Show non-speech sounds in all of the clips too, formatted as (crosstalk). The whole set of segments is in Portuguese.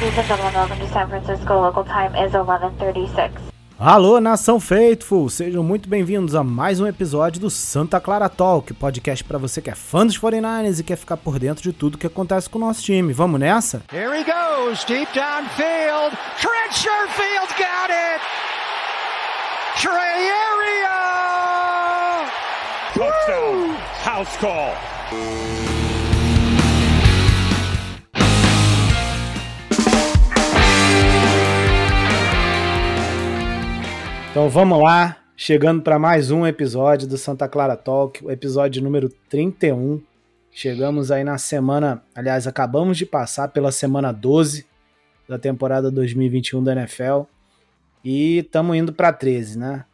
Ladies and gentlemen, welcome to San Francisco. Local time is 11:36. Alô, nação Faithful! Sejam muito bem-vindos a mais um episódio do Santa Clara Talk, podcast para você que é fã dos 49ers e quer ficar por dentro de tudo que acontece com o nosso time. Vamos nessa? Here he goes, deep downfield. Trent Sherfield got it. Trey Area. Touchdown. House call. Então vamos lá, chegando para mais um episódio do Santa Clara Talk, o episódio número 31. Chegamos aí na semana, aliás, acabamos de passar pela semana 12 da temporada 2021 da NFL e estamos indo para 13, né?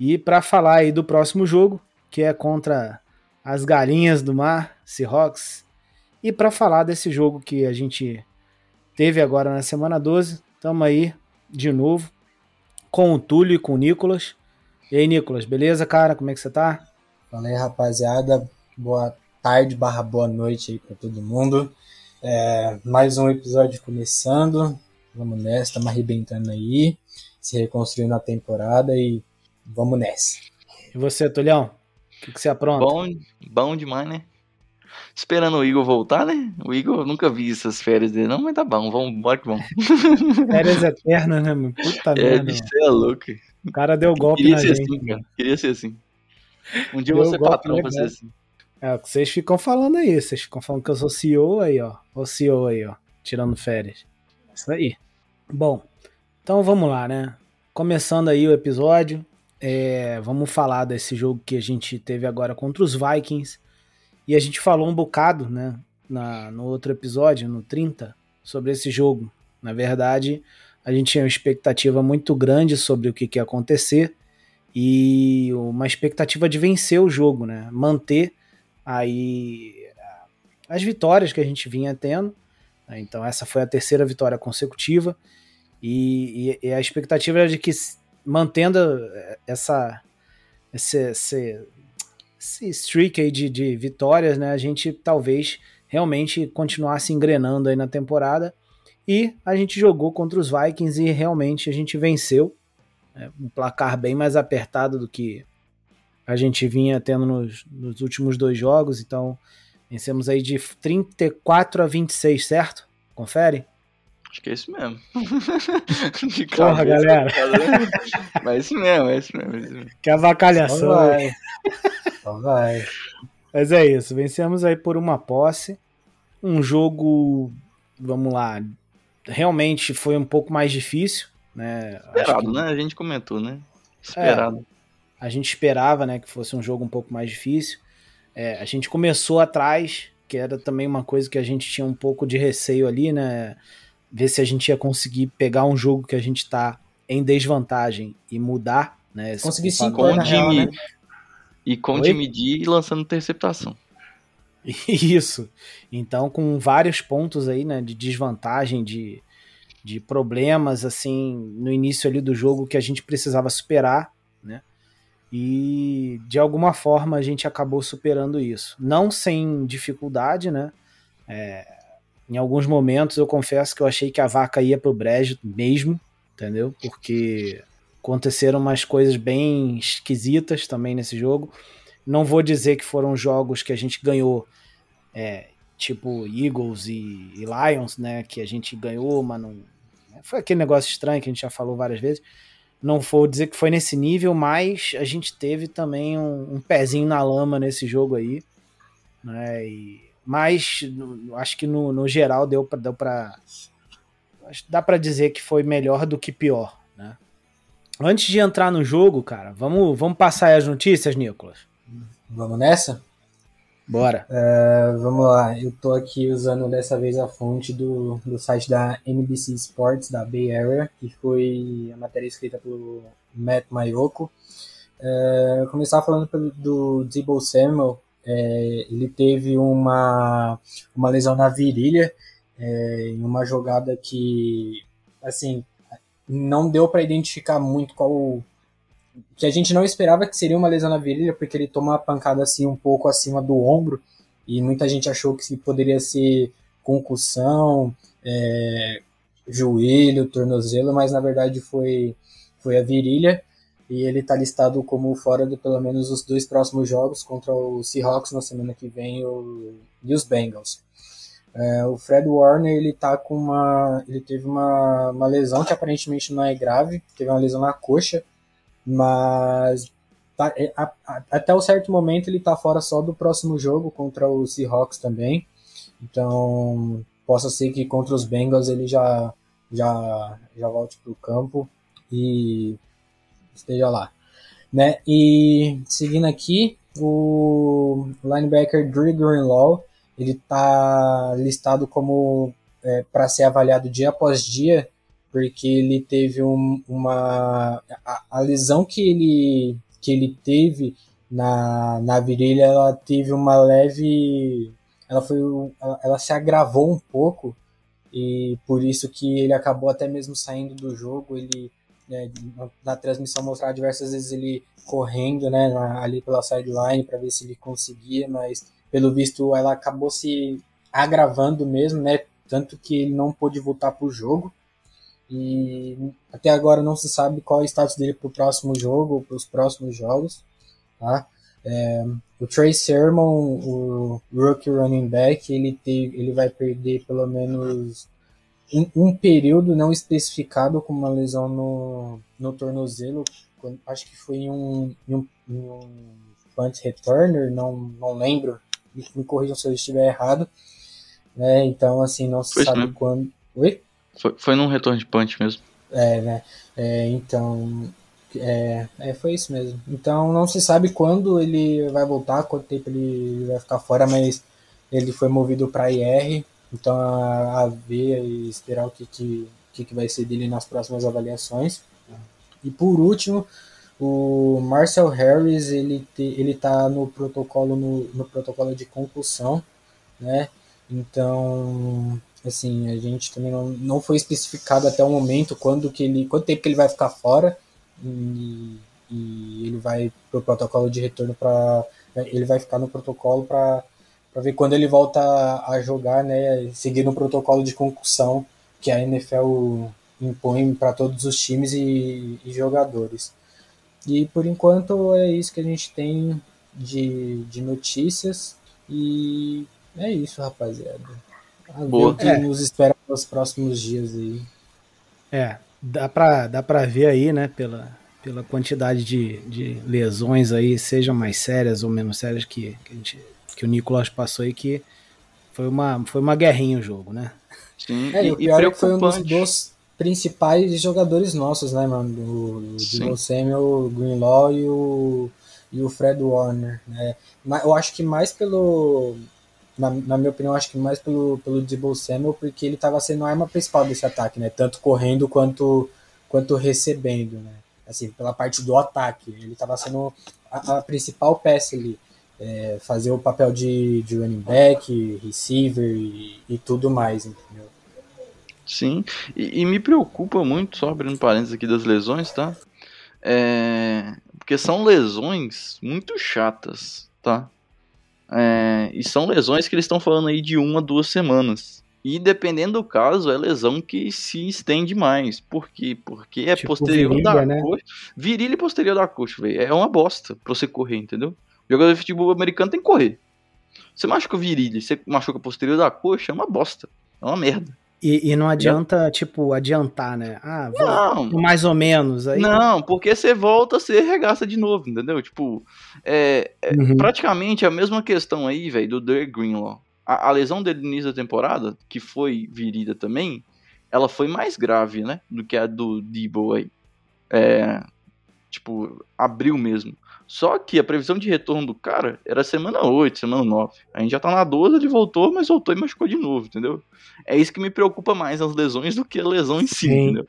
E para falar aí do próximo jogo, que é contra as Galinhas do Mar, Seahawks, e para falar desse jogo que a gente teve agora na semana 12, estamos aí de novo com o Túlio e com o Nicolas. E aí, Nicolas, beleza, cara? Como é que você tá? Fala aí, rapaziada. Boa tarde barra boa noite aí pra todo mundo. É, mais um episódio começando. Vamos nessa, estamos arrebentando aí, se reconstruindo a temporada e vamos nessa. E você, Tulhão? O que, que você apronta? Bom, bom demais, né? Esperando o Igor voltar, né? O Igor, eu nunca vi essas férias dele, não, mas tá bom, vamos, bora que vamos. (laughs) Férias eternas, né, mano? Puta É, merda. bicho, você é louco. O cara deu golpe Queria na ser gente. assim, cara. Queria ser assim. Um dia eu Deu vou ser golpe patrão pra ser assim. É o que vocês ficam falando aí. Vocês ficam falando que eu sou CEO aí, ó. O CEO aí, ó. Tirando férias. Isso aí. Bom, então vamos lá, né? Começando aí o episódio. é, vamos falar desse jogo que a gente teve agora contra os Vikings. E a gente falou um bocado, né? Na, no outro episódio, no 30, sobre esse jogo. Na verdade, a gente tinha uma expectativa muito grande sobre o que, que ia acontecer e uma expectativa de vencer o jogo, né? Manter aí as vitórias que a gente vinha tendo. né? Então essa foi a terceira vitória consecutiva e, e- e a expectativa era de que mantendo essa esse, esse, esse streak aí de, de vitórias, né? A gente talvez realmente continuasse engrenando aí na temporada e a gente jogou contra os Vikings e realmente a gente venceu né? um placar bem mais apertado do que a gente vinha tendo nos, nos últimos dois jogos, então vencemos aí de 34 a 26, certo? Confere? Acho que é isso mesmo. (laughs) De Porra, cabeça, galera. cara. Mas é isso mesmo, é isso mesmo. é isso mesmo. Que avacalhação. Só vai. Só vai. Mas é isso, vencemos aí por uma posse. Um jogo, vamos lá, realmente foi um pouco mais difícil, né? Esperado, que- né? A gente comentou, né? Esperado. a gente esperava né, que fosse um jogo um pouco mais difícil. É, a gente começou atrás, que era também uma coisa que a gente tinha um pouco de receio ali, né? Ver se a gente ia conseguir pegar um jogo que a gente tá em desvantagem e mudar, né? esse Consegui padrão. cinco, Com na o real, Jimmy. né? E com Oi? o Jimmy D e lançando interceptação. (laughs) Isso. Então, com vários pontos aí, né, de desvantagem, de, de problemas, assim, no início ali do jogo que a gente precisava superar, né? E de alguma forma a gente acabou superando isso. Não sem dificuldade, né? É, em alguns momentos eu confesso que eu achei que a vaca ia pro brejo mesmo, entendeu? Porque aconteceram umas coisas bem esquisitas também nesse jogo. Não vou dizer que foram jogos que a gente ganhou, é, tipo Eagles e, e Lions, né? Que a gente ganhou, mas não. Foi aquele negócio estranho que a gente já falou várias vezes. Não vou dizer que foi nesse nível, mas a gente teve também um, um pezinho na lama nesse jogo aí. Né? E- mas acho que no, no geral deu pra, deu pra. Dá pra dizer que foi melhor do que pior, né? Antes de entrar no jogo, cara, vamos, vamos passar aí as notícias, Nicolas? Vamos nessa? Bora. É, vamos lá. Eu tô aqui usando dessa vez a fonte do, do site da NBC Sports, da Bay Area, que foi a matéria escrita pelo Matt Mayoko. É, eu começar falando pelo, do Debo Samuel. É, ele teve uma, uma lesão na virilha é, em uma jogada que, assim, não deu para identificar muito qual que a gente não esperava que seria uma lesão na virilha, porque ele toma uma pancada assim um pouco acima do ombro, e muita gente achou que poderia ser concussão, é, joelho, tornozelo, mas na verdade foi, foi a virilha. E ele está listado como fora de pelo menos os dois próximos jogos contra o Seahawks na semana que vem o, e os Bengals. É, o Fred Warner ele tá com uma, ele teve uma, uma lesão que aparentemente não é grave, teve uma lesão na coxa, mas tá, é, a, a, até o certo momento ele tá fora só do próximo jogo contra o Seahawks também. Então possa ser que contra os Bengals ele já já já volte para o campo e esteja lá, né? E seguindo aqui o linebacker Drew Greenlaw ele está listado como é, para ser avaliado dia após dia, porque ele teve um, uma a, a, lesão que ele que ele teve na, na virilha, ela teve uma leve, ela foi, ela, ela se agravou um pouco e por isso que ele acabou até mesmo saindo do jogo, ele né, na, na, transmissão mostrar diversas vezes ele correndo, né, na, ali pela sideline para ver se ele conseguia, mas pelo visto ela acabou se agravando mesmo, né? Tanto que ele não pôde voltar para o jogo. E até agora não se sabe qual é o status dele para o próximo jogo ou para os próximos jogos. Tá? É, o Trey Sermon, o rookie running back, ele, teve, ele vai perder pelo menos um, um, período não especificado com uma lesão no, no tornozelo. Acho que foi um, um, um punt returner, não, não lembro me corrijam se eu estiver errado. Né? Então, assim, não se foi sabe quando. Oi? Foi, foi num retorno de punch mesmo. É, né? É, então. É, é, foi isso mesmo. Então não se sabe quando ele vai voltar, quanto tempo ele vai ficar fora, mas ele foi movido para IR. Então a, a ver e esperar o que, que, que, que vai ser dele nas próximas avaliações. E por último, o Marcel Harris ele te, ele tá no protocolo no, no protocolo de concussão, né? Então, assim, a gente também não, não foi especificado até o momento quando que ele, quanto tempo que ele vai ficar fora e, e ele vai pro protocolo de retorno para ele vai ficar no protocolo para para ver quando ele volta a jogar, né, seguindo o protocolo de concussão que a NFL impõe para todos os times e, e jogadores. E por enquanto é isso que a gente tem de, de notícias. E é isso, rapaziada. A ver o que é. nos espera nos próximos dias aí. É, dá pra, dá pra ver aí, né, pela, pela quantidade de, de lesões aí, sejam mais sérias ou menos sérias que, que, a gente, que o Nicolas passou aí, que foi uma, foi uma guerrinha o jogo, né? Sim, é, e, o pior é que foi um dos, dos principais jogadores nossos, né, mano? O, o Samuel, o Greenlaw e o, e o Fred Warner, né? Eu acho que mais pelo. Na, na minha opinião, acho que mais pelo, pelo Debo Samuel, porque ele estava sendo a arma principal desse ataque, né? Tanto correndo quanto, quanto recebendo, né? Assim, pela parte do ataque. Ele estava sendo a, a, principal peça ali. É, fazer o papel de, de running back, receiver e, e tudo mais, entendeu? Sim, e, e, me preocupa muito, só abrindo parênteses aqui das lesões, tá? É, porque são lesões muito chatas, tá? É, e são lesões que eles estão falando aí de uma, duas semanas. E dependendo do caso, é lesão que se estende mais. Por quê? Porque é tipo posterior virilha, da né? coxa. Virilha e posterior da coxa, velho. É uma bosta pra você correr, entendeu? O jogador de futebol americano tem que correr. Você machuca virilha, você machuca posterior da coxa, é uma bosta. É uma merda. E, e, não adianta, tipo, adiantar, né? Ah, vou, não. mais ou menos. Aí... Não, porque você volta, você regaça de novo, entendeu? Tipo, é, é uhum. praticamente a mesma questão aí, velho, do Derek Greenlaw. A, a, lesão dele no início da temporada, que foi virida também, ela foi mais grave, né? Do que a do Debo aí. É, tipo, abriu mesmo. Só que a previsão de retorno do cara era semana 8, semana 9. A gente já tá na 12, ele voltou, mas voltou e machucou de novo, entendeu? É isso que me preocupa mais as lesões do que a lesão em si, Sim. entendeu?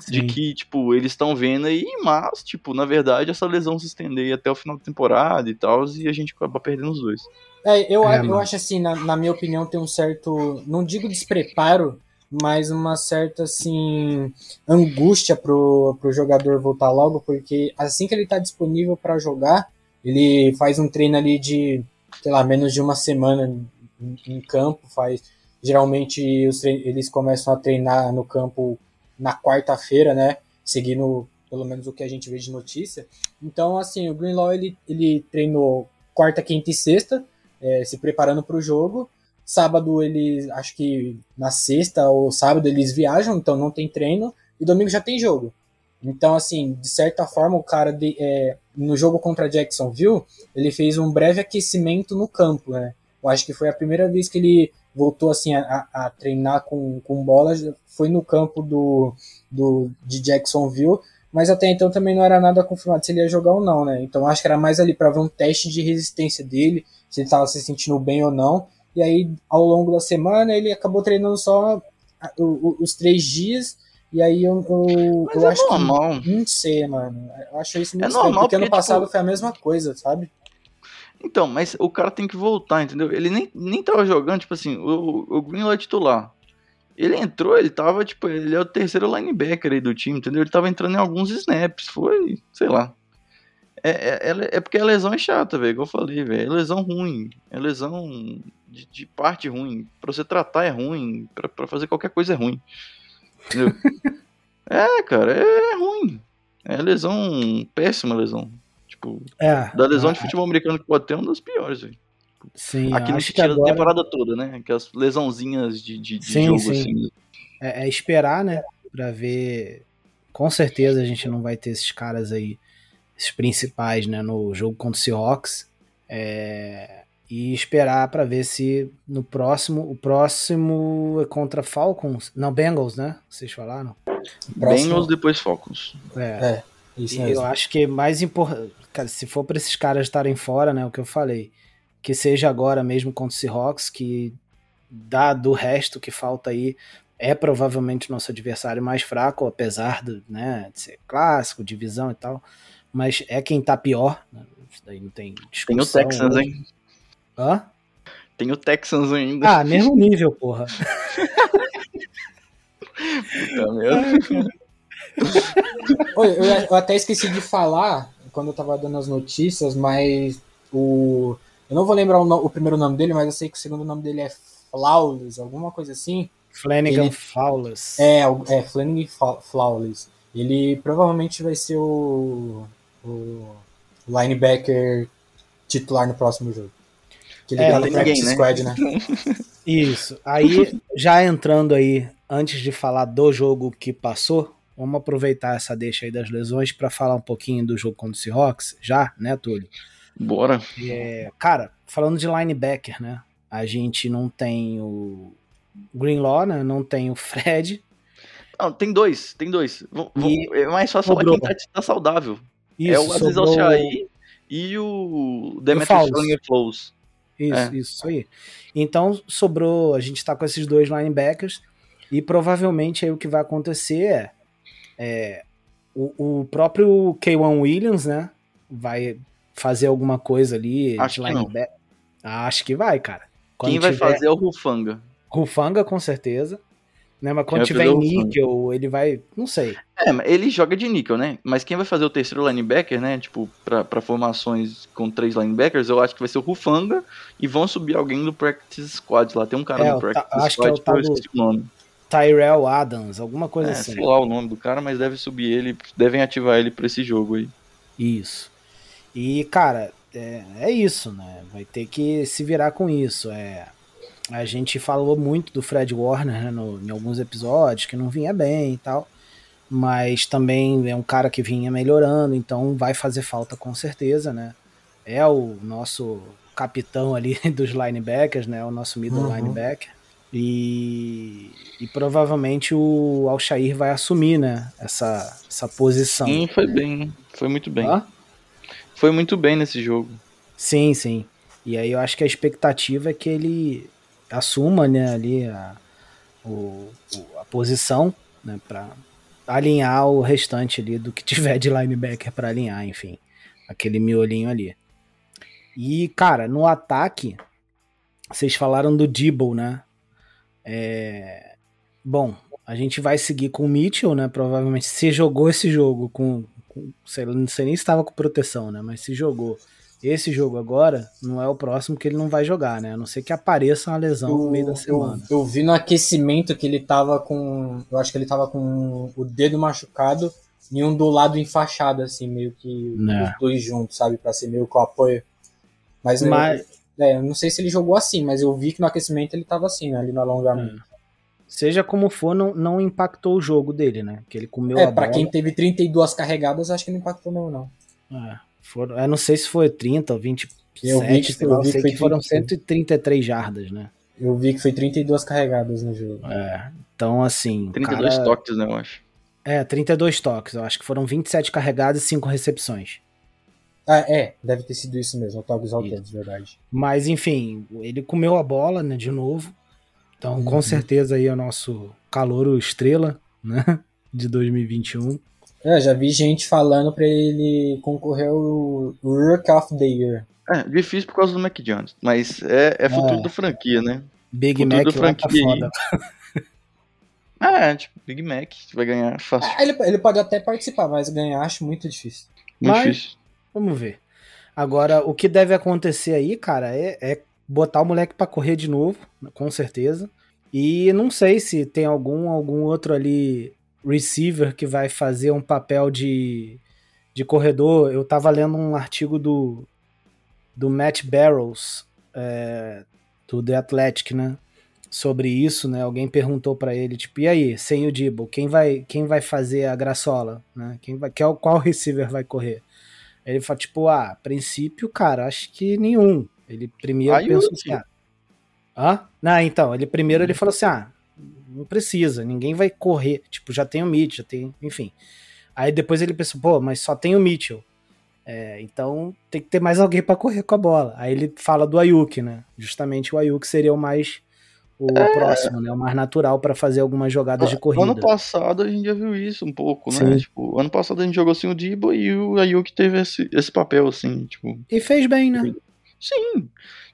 Sim. De que, tipo, eles estão vendo aí, mas, tipo, na verdade, essa lesão se estender até o final da temporada e tal, e a gente acaba perdendo os dois. É, eu, é, eu acho assim, na, na minha opinião, tem um certo. Não digo despreparo, mas uma certa assim angústia pro, pro jogador voltar logo, porque assim que ele está disponível para jogar, ele faz um treino ali de, sei lá, menos de uma semana em, em campo, faz geralmente os eles começam a treinar no campo na quarta-feira, né? Seguindo pelo menos o que a gente vê de notícia. Então, assim, o Greenlaw ele, ele treinou quarta, quinta e sexta, é, se preparando para o jogo. Sábado eles, acho que na sexta ou sábado eles viajam, então não tem treino. E domingo já tem jogo. Então, assim, de certa forma, o cara de, é, no jogo contra Jacksonville, ele fez um breve aquecimento no campo, né? Eu acho que foi a primeira vez que ele voltou assim a, a treinar com, com bola, foi no campo do, do de Jacksonville, mas até então também não era nada confirmado se ele ia jogar ou não, né? Então acho que era mais ali para ver um teste de resistência dele, se ele estava se sentindo bem ou não. E aí, ao longo da semana, ele acabou treinando só os três dias e aí eu, eu, Mas eu é acho normal. que. Não sei, mano. Eu acho isso muito É normal porque ano porque, passado tipo- foi a mesma coisa, sabe? Então, mas o cara tem que voltar, entendeu? Ele nem, nem tava jogando, tipo assim, o, o Greenlaw é titular. Ele entrou, ele tava, tipo, ele é o terceiro linebacker aí do time, entendeu? Ele tava entrando em alguns snaps, foi, sei lá. É, é, é, é porque a lesão é chata, velho, igual eu falei, velho. É lesão ruim. É lesão de, de parte ruim. Pra você tratar é ruim. Pra, pra fazer qualquer coisa é ruim. Entendeu? (laughs) é, cara, é ruim. É lesão. Péssima lesão. Tipo, É. da lesão de a- futebol americano que pode ter é uma das piores, velho. Sim, Aqui acho se que agora a temporada toda, né? Aquelas lesãozinhas de, de, de Sim, jogo, sim. assim. é, é esperar, né? Pra ver. Com certeza a gente não vai ter esses caras aí, esses principais, né? No jogo contra o Seahawks. É, e esperar pra ver se no próximo. O próximo é contra Falcons. Não, Bengals, né? Vocês falaram? Próximo- Bengals, depois Falcons. É. Isso E mesmo. eu acho que é mais importante, se for para esses caras estarem fora, né, o que eu falei, que seja agora mesmo contra o Seahawks, que dado o resto que falta aí, é provavelmente o nosso adversário mais fraco, apesar do, né, de ser clássico, divisão e tal, mas é quem tá pior, né, isso daí não tem discussão. Tem o Texans, hoje. hein? Hã? Tem o Texans ainda. Ah, mesmo nível, porra. Puta merda. Oi, eu, eu até esqueci de falar quando eu tava dando as notícias, mas o. Eu não vou lembrar o, no- o primeiro nome dele, mas eu sei que o segundo nome dele é Flawless, alguma coisa assim. Flanagan Ele- Fowles. É, é Flanagan Flawless. Ele provavelmente vai ser o, o linebacker titular no próximo jogo. Que ele É, não tem practice ninguém, squad, né? (laughs) Isso. Aí, já entrando aí, antes de falar do jogo que passou, vamos aproveitar essa deixa aí das lesões para falar um pouquinho do jogo contra o Seahawks, já, né, Túlio? Bora. É, cara, falando de linebacker, né? A gente não tem o Greenlaw, né? Não tem o Fred. Não, tem dois, tem dois. Vão- E é mais fácil falar quem tá, tá saudável. Isso, é o Aziz sobrou- Al-Shai e o Demetrius. Flanger Flows. Isso, É. isso aí. Então sobrou, a gente tá com esses dois linebackers e provavelmente aí o que vai acontecer é, é, o, o próprio K1 Williams, né, vai fazer alguma coisa ali Acho que não. linebacker. Acho que vai, cara. Quando Quem vai tiver fazer é o Rufanga. Rufanga com certeza, né, mas quando tiver em níquel, ele vai, não sei. É, ele joga de níquel, né? Mas quem vai fazer o terceiro linebacker, né? Tipo, pra, pra formações com três linebackers, eu acho que vai ser o Rufanga e vão subir alguém do Practice Squad lá. Tem um cara É, no Practice acho que é o Squad que tal do- esqueci o nome. Tyrell Adams, alguma coisa É, assim. sei lá o nome do cara, mas deve subir ele, devem ativar ele pra esse jogo aí. Isso. E, cara, é, é isso, né? Vai ter que se virar com isso. É, a gente falou muito do Fred Warner né, no- em alguns episódios, que não vinha bem e tal. Mas também é um cara que vinha melhorando, então vai fazer falta com certeza, né? É o nosso capitão ali (laughs) dos linebackers, né? O nosso middle Uhum. linebacker. E, e provavelmente o Alshair vai assumir, né? Essa, essa posição. Sim, foi bem, foi muito bem. Hã? Foi muito bem nesse jogo. Sim, sim. E aí eu acho que a expectativa é que ele assuma né, ali a, o, a posição né, para alinhar o restante ali do que (laughs) tiver de linebacker para alinhar, enfim. Aquele miolinho ali. E, cara, no ataque, vocês falaram do Dibble, né? É, Bom, a gente vai seguir com o Mitchell, né? Provavelmente se jogou esse jogo com. com sei, lá, não sei nem se estava com proteção, né? Mas se jogou esse jogo agora não é o próximo que ele não vai jogar, né? A não ser que apareça uma lesão eu, no meio da semana. Eu, eu, vi no aquecimento que ele tava com. Eu acho que ele tava com o dedo machucado e um do lado enfaixado, assim, meio que né. os dois juntos, sabe? Pra ser meio com apoio. Mas, mas... Eu, é, eu não sei se ele jogou assim, mas eu vi que no aquecimento ele tava assim, né, ali no alongamento. É. Seja como for, não, não impactou o jogo dele, né? Que ele comeu é, a pra bola. quem teve 32 carregadas, acho que não impactou mesmo, não. É. Foram, eu não sei se foi 30 ou 27, eu vi que, eu vi que, que foram 133 jardas, né? Eu vi que foi 32 carregadas no jogo. É, então assim. 32 cara... toques, né, eu acho. É, 32 toques. Eu acho que foram 27 carregadas e 5 recepções. Ah, é, deve ter sido isso mesmo, toques ao de verdade. Mas enfim, ele comeu a bola, né, de novo. Então, uhum. com certeza aí é o nosso calouro estrela, né, (laughs) de 2021. É, já vi gente falando pra ele concorrer ao Rook of the Year. É, difícil por causa do Mac Jones, mas é, é futuro é. da franquia, né? Big futuro Mac da franquia. Tá (laughs) é, tipo, Big Mac vai ganhar fácil. É, ele, ele pode até participar, mas ganhar acho muito difícil. Muito mas, difícil. Vamos ver. Agora, o que deve acontecer aí, cara, é, é botar o moleque para correr de novo, com certeza. E não sei se tem algum algum outro ali receiver que vai fazer um papel de, de corredor. Eu tava lendo um artigo do, do Matt Barrows, é, do The Athletic, né? Sobre isso, né? Alguém perguntou para ele, tipo, e aí, sem o Dibble, quem vai, quem vai fazer a graçola, né? Quem vai, qual, qual receiver vai correr? Ele falou, tipo, ah, princípio, cara, acho que nenhum. Ele primeiro pensou assim, ah, não, então, ele primeiro ele falou assim, ah, não precisa, ninguém vai correr. Tipo, já tem o Mitchell, já tem, enfim. Aí depois ele pensou, pô, mas só tem o Mitchell. É, então tem que ter mais alguém para correr com a bola. Aí ele fala do Ayuk, né? Justamente o Ayuk seria o mais o é. próximo, né? O mais natural para fazer algumas jogadas de corrida. Ano passado a gente já viu isso um pouco, né? Tipo, ano passado a gente jogou assim o Dibo e o Ayuk teve esse, esse papel assim, tipo. E fez bem, né? Sim.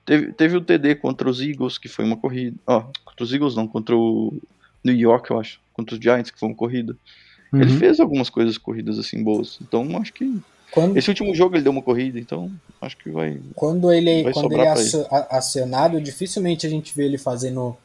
Teve, teve o TD contra os Eagles, que foi uma corrida. Ó, contra os Eagles não, contra o New York, eu acho. Contra os Giants, que foi uma corrida. Uhum. Ele fez algumas coisas corridas assim boas. Então acho que. Quando... Esse último jogo ele deu uma corrida, então acho que vai. Quando ele, vai quando ele é acionado, dificilmente a gente vê ele fazendo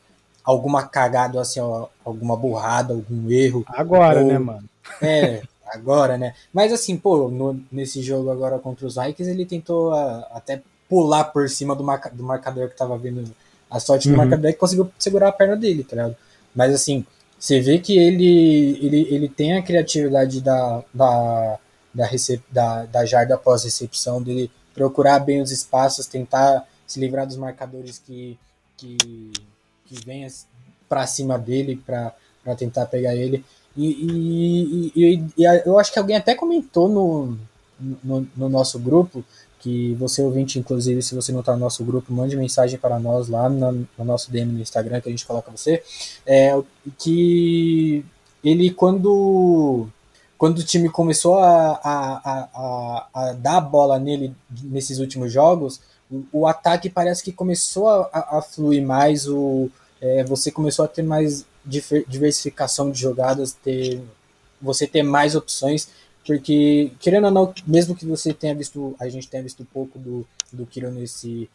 alguma cagada, assim, alguma burrada, algum erro. Agora, ou... né, mano? É, agora, né? Mas assim, pô, no, nesse jogo agora contra os Vikings, ele tentou a, até pular por cima do, marca, do marcador que tava vindo. A sorte do uhum. marcador é que conseguiu segurar a perna dele, tá ligado? Mas assim, você vê que ele, ele, ele tem a criatividade da, da, da, recep, da, da jarda após recepção, dele procurar bem os espaços, tentar se livrar dos marcadores que, que, que vêm para cima dele para tentar pegar ele. E, e, e, e, eu acho que alguém até comentou no, no, no nosso grupo que você ouvinte, inclusive, se você não está no nosso grupo, mande mensagem para nós lá no, no nosso DM no Instagram que a gente coloca você, é, que ele quando quando o time começou a, a, a, a, dar a bola nele nesses últimos jogos, o, o ataque parece que começou a, a fluir mais, o, é, você começou a ter mais diversificação de jogadas, ter, você ter mais opções porque, querendo ou não, mesmo que você tenha visto, a gente tenha visto pouco do, do Kiro nesse,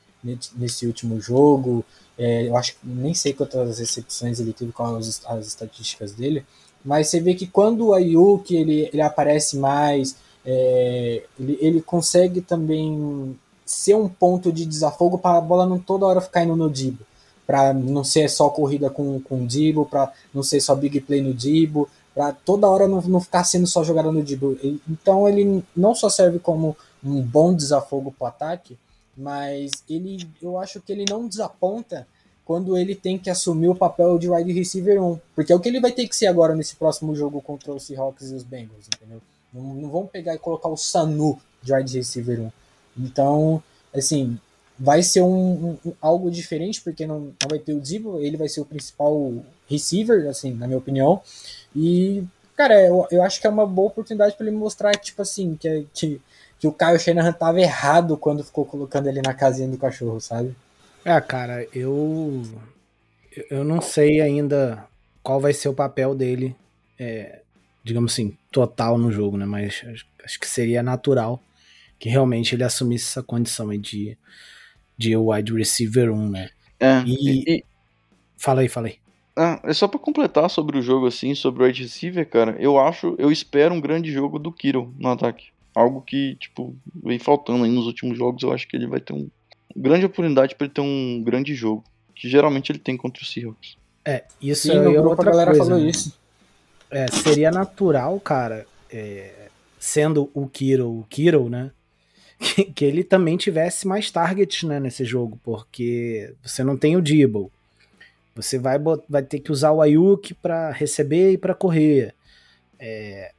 nesse último jogo, é, eu acho nem sei quantas recepções ele teve com as, as estatísticas dele, mas você vê que quando o Ayuk ele, ele aparece mais, é, ele, ele consegue também ser um ponto de desafogo para a bola não toda hora ficar indo no Dibo. Para não ser só corrida com, com o Dibo, para não ser só big play no Dibo, para toda hora não, não ficar sendo só jogada no dribble. Então ele não só serve como um bom desafogo para ataque, mas ele, eu acho que ele não desaponta quando ele tem que assumir o papel de wide receiver 1, porque é o que ele vai ter que ser agora nesse próximo jogo contra os Seahawks e os Bengals, entendeu? Não, não vão pegar e colocar o Sanu de wide receiver 1. Então, assim, vai ser um, um, algo diferente, porque não, não vai ter o Zibo, ele vai ser o principal receiver, assim, na minha opinião. E, cara, eu, eu acho que é uma boa oportunidade para ele mostrar, tipo assim, que, que, que o Kyle Shanahan tava errado quando ficou colocando ele na casinha do cachorro, sabe? É, cara, eu. Eu não sei ainda qual vai ser o papel dele, é, digamos assim, total no jogo, né? Mas acho que seria natural que realmente ele assumisse essa condição aí de, de wide receiver 1, né? É, E- e, Fala aí, fala aí. Ah, é só pra completar sobre o jogo, assim, sobre o wide receiver, cara. Eu acho, eu espero um grande jogo do Kiro no ataque. Algo que, tipo, vem faltando aí nos últimos jogos. Eu acho que ele vai ter um grande oportunidade pra ele ter um grande jogo. Que geralmente ele tem contra o Seahawks. É, isso Sim, aí é outra galera coisa. falou né? isso. É, seria natural, cara, é, sendo o Kiro o Kiro, né? (laughs) Que, que ele também tivesse mais targets né, nesse jogo, porque você não tem o Dibble. Você vai, vai ter que usar o Ayuk pra receber e pra correr. É,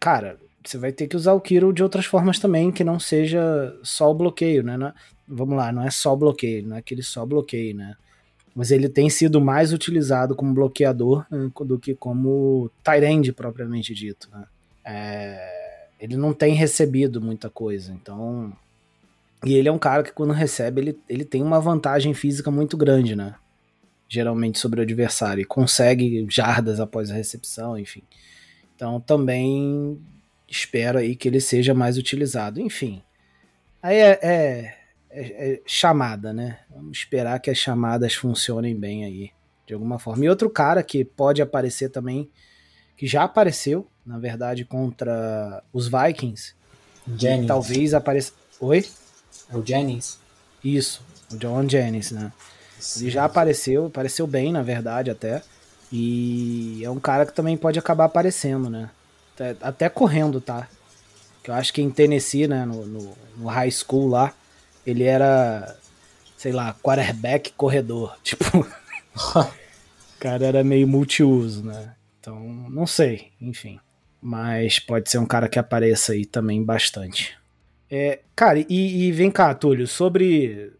cara, você vai ter que usar o Kiro de outras formas também, que não seja só o bloqueio, né? É- vamos lá, não é só bloqueio, não é aquele só bloqueio, né? Mas ele tem sido mais utilizado como bloqueador né, do que como end propriamente dito, né? É, ele não tem recebido muita coisa, então... E ele é um cara que quando recebe, ele, ele tem uma vantagem física muito grande, né? Geralmente sobre o adversário, e consegue jardas após a recepção, enfim. Então também espero aí que ele seja mais utilizado. Enfim, aí é, é- é- é chamada, né? Vamos esperar que as chamadas funcionem bem aí, de alguma forma. E outro cara que pode aparecer também, que já apareceu, na verdade, contra os Vikings, Jennings. talvez apareça. Oi? É o Jennings. Isso, o John Jennings, né? Ele já apareceu, apareceu bem, na verdade, até. E é um cara que também pode acabar aparecendo, né? Até, até correndo, tá? Que eu acho que em Tennessee, né, no, no, no high school lá, ele era, sei lá, quarterback corredor. (laughs) Tipo, o cara era meio multiuso, né? Então, não sei, enfim. Mas pode ser um cara que apareça aí também bastante. É, cara, e, e vem cá, Túlio, sobre